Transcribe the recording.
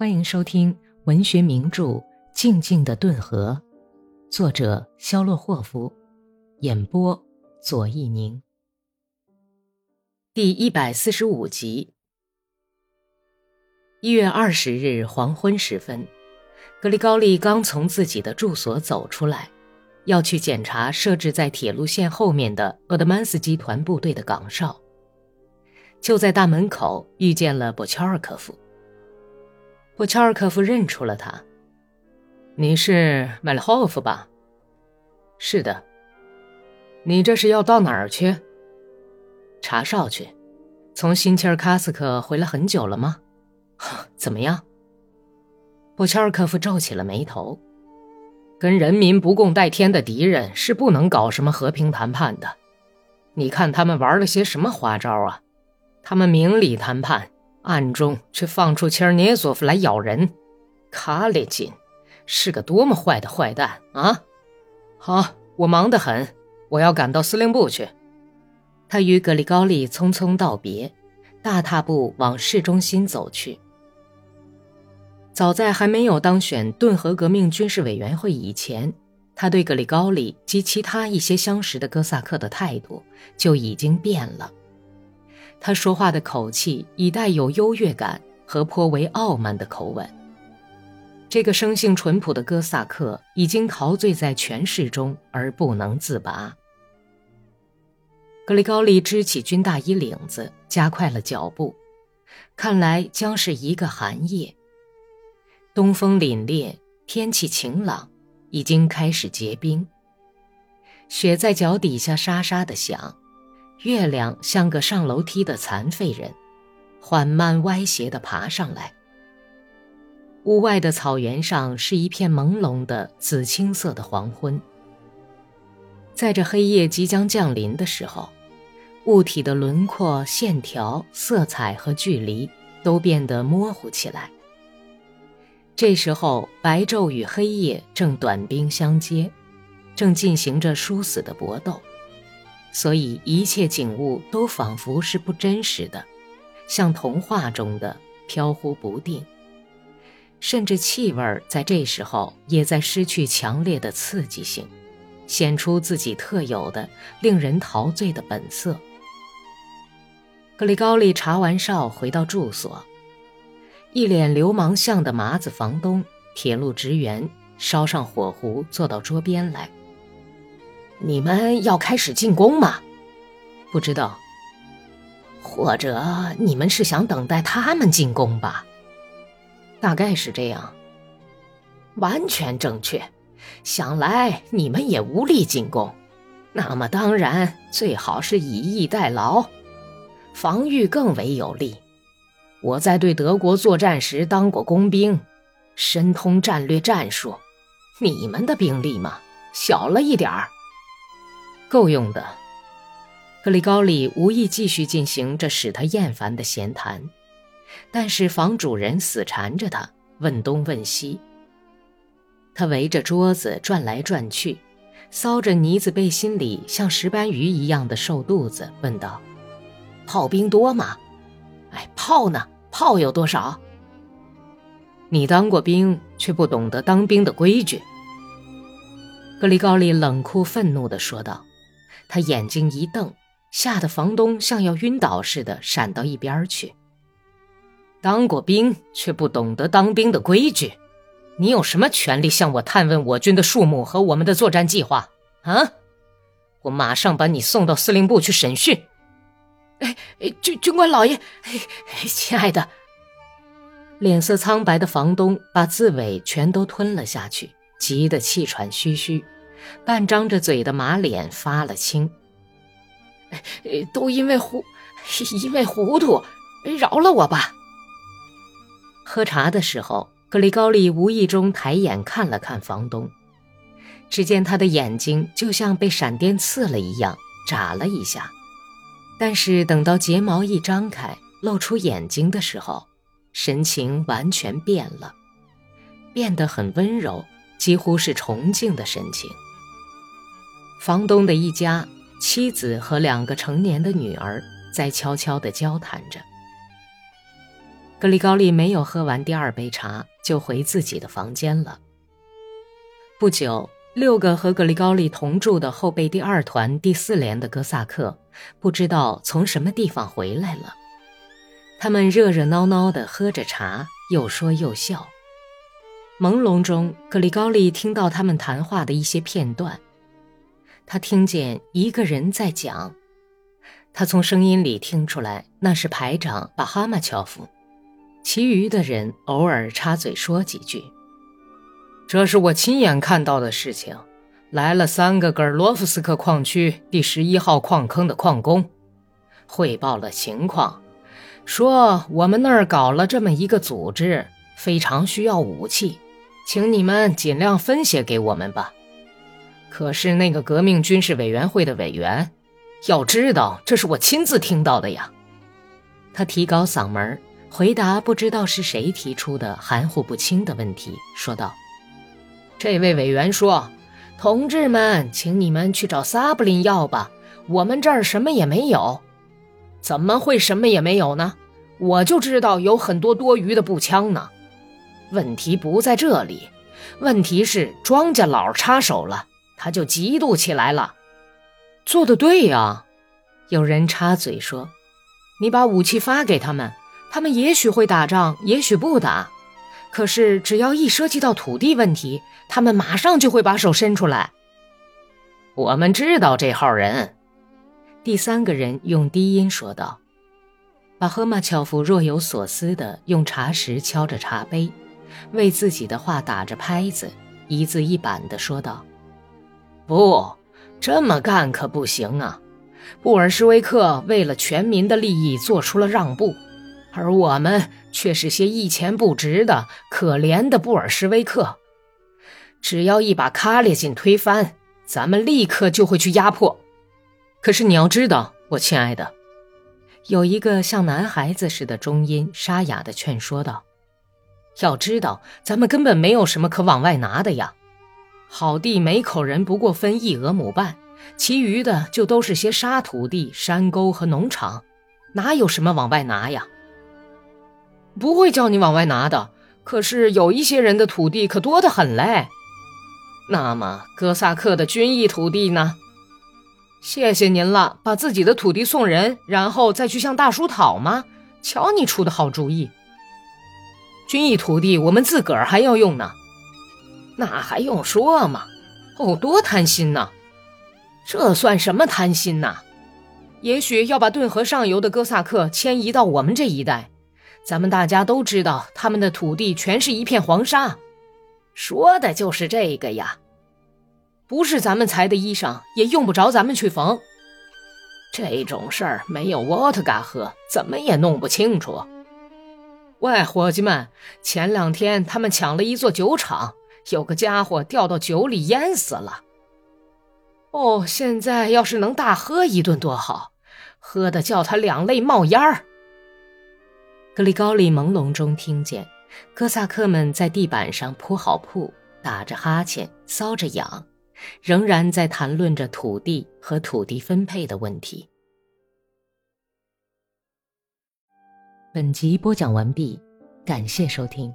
欢迎收听文学名著《静静的顿河》，作者肖洛霍夫，演播左一宁。第一百四十五集。一月二十日黄昏时分，格里高利刚从自己的住所走出来，要去检查设置在铁路线后面的鄂德曼斯集团部队的岗哨。就在大门口遇见了波乔尔科夫。波乔尔科夫认出了他：“你是麦勒霍夫吧？”“是的。”“你这是要到哪儿去？”“查哨去。”“从新切尔卡斯克回来很久了吗？”“ 怎么样？”布乔尔科夫皱起了眉头：“跟人民不共戴天的敌人是不能搞什么和平谈判的。你看他们玩了些什么花招啊？”他们明里谈判，暗中却放出切尔涅佐夫来咬人。卡列金是个多么坏的坏蛋啊！好，我忙得很，我要赶到司令部去。他与格里高利匆匆道别，大踏步往市中心走去。早在还没有当选顿河革命军事委员会以前，他对格里高利及其他一些相识的哥萨克的态度就已经变了。他说话的口气已带有优越感和颇为傲慢的口吻。这个生性淳朴的哥萨克已经陶醉在权势中而不能自拔。格里高利支起军大衣领子，加快了脚步。看来将是一个寒夜。东风凛冽，天气晴朗，已经开始结冰。雪在脚底下沙沙的响。月亮像个上楼梯的残废人，缓慢歪斜地爬上来。屋外的草原上是一片朦胧的紫青色的黄昏。在这黑夜即将降临的时候，物体的轮廓、线条、色彩和距离都变得模糊起来。这时候，白昼与黑夜正短兵相接，正进行着殊死的搏斗。所以，一切景物都仿佛是不真实的，像童话中的飘忽不定。甚至气味在这时候也在失去强烈的刺激性，显出自己特有的令人陶醉的本色。格里高利查完哨回到住所，一脸流氓相的麻子房东、铁路职员烧上火壶，坐到桌边来。你们要开始进攻吗？不知道。或者你们是想等待他们进攻吧？大概是这样。完全正确。想来你们也无力进攻，那么当然最好是以逸待劳，防御更为有利。我在对德国作战时当过工兵，深通战略战术。你们的兵力嘛，小了一点儿。够用的。格里高利无意继续进行这使他厌烦的闲谈，但是房主人死缠着他，问东问西。他围着桌子转来转去，搔着呢子背心里像石斑鱼一样的瘦肚子，问道：“炮兵多吗？哎，炮呢？炮有多少？你当过兵，却不懂得当兵的规矩。”格里高利冷酷愤怒地说道。他眼睛一瞪，吓得房东像要晕倒似的闪到一边去。当过兵却不懂得当兵的规矩，你有什么权利向我探问我军的数目和我们的作战计划？啊！我马上把你送到司令部去审讯。哎哎，军军官老爷，哎，亲爱的。脸色苍白的房东把字尾全都吞了下去，急得气喘吁吁。半张着嘴的马脸发了青。都因为糊，因为糊涂，饶了我吧。喝茶的时候，格里高利无意中抬眼看了看房东，只见他的眼睛就像被闪电刺了一样，眨了一下。但是等到睫毛一张开，露出眼睛的时候，神情完全变了，变得很温柔，几乎是崇敬的神情。房东的一家，妻子和两个成年的女儿在悄悄地交谈着。格里高利没有喝完第二杯茶，就回自己的房间了。不久，六个和格里高利同住的后备第二团第四连的哥萨克，不知道从什么地方回来了。他们热热闹闹地喝着茶，又说又笑。朦胧中，格里高利听到他们谈话的一些片段。他听见一个人在讲，他从声音里听出来那是排长巴哈马乔夫。其余的人偶尔插嘴说几句。这是我亲眼看到的事情。来了三个格尔罗夫斯克矿区第十一号矿坑的矿工，汇报了情况，说我们那儿搞了这么一个组织，非常需要武器，请你们尽量分些给我们吧。可是那个革命军事委员会的委员，要知道这是我亲自听到的呀。他提高嗓门。回答不知道是谁提出的含糊不清的问题，说道：“这位委员说，同志们，请你们去找萨布林要吧，我们这儿什么也没有。怎么会什么也没有呢？我就知道有很多多余的步枪呢。问题不在这里，问题是庄稼佬插手了，他就嫉妒起来了。做的对呀，有人插嘴说：‘你把武器发给他们。’”他们也许会打仗，也许不打，可是只要一涉及到土地问题，他们马上就会把手伸出来。我们知道这号人。第三个人用低音说道。巴赫马乔夫若有所思地用茶匙敲着茶杯，为自己的话打着拍子，一字一板地说道：“不，这么干可不行啊！布尔什维克为了全民的利益做出了让步。”而我们却是些一钱不值的可怜的布尔什维克。只要一把卡列金推翻，咱们立刻就会去压迫。可是你要知道，我亲爱的，有一个像男孩子似的中音沙哑的劝说道：“要知道，咱们根本没有什么可往外拿的呀。好地每口人不过分一俄亩半，其余的就都是些沙土地、山沟和农场，哪有什么往外拿呀？”不会叫你往外拿的，可是有一些人的土地可多得很嘞。那么哥萨克的军役土地呢？谢谢您了，把自己的土地送人，然后再去向大叔讨吗？瞧你出的好主意。军役土地我们自个儿还要用呢，那还用说吗？哦，多贪心呐！这算什么贪心呐？也许要把顿河上游的哥萨克迁移到我们这一带。咱们大家都知道，他们的土地全是一片黄沙，说的就是这个呀。不是咱们裁的衣裳，也用不着咱们去缝。这种事儿没有沃特嘎喝，怎么也弄不清楚。喂，伙计们，前两天他们抢了一座酒厂，有个家伙掉到酒里淹死了。哦，现在要是能大喝一顿多好，喝的叫他两肋冒烟儿。格里高利朦胧中听见，哥萨克们在地板上铺好铺，打着哈欠，搔着痒，仍然在谈论着土地和土地分配的问题。本集播讲完毕，感谢收听。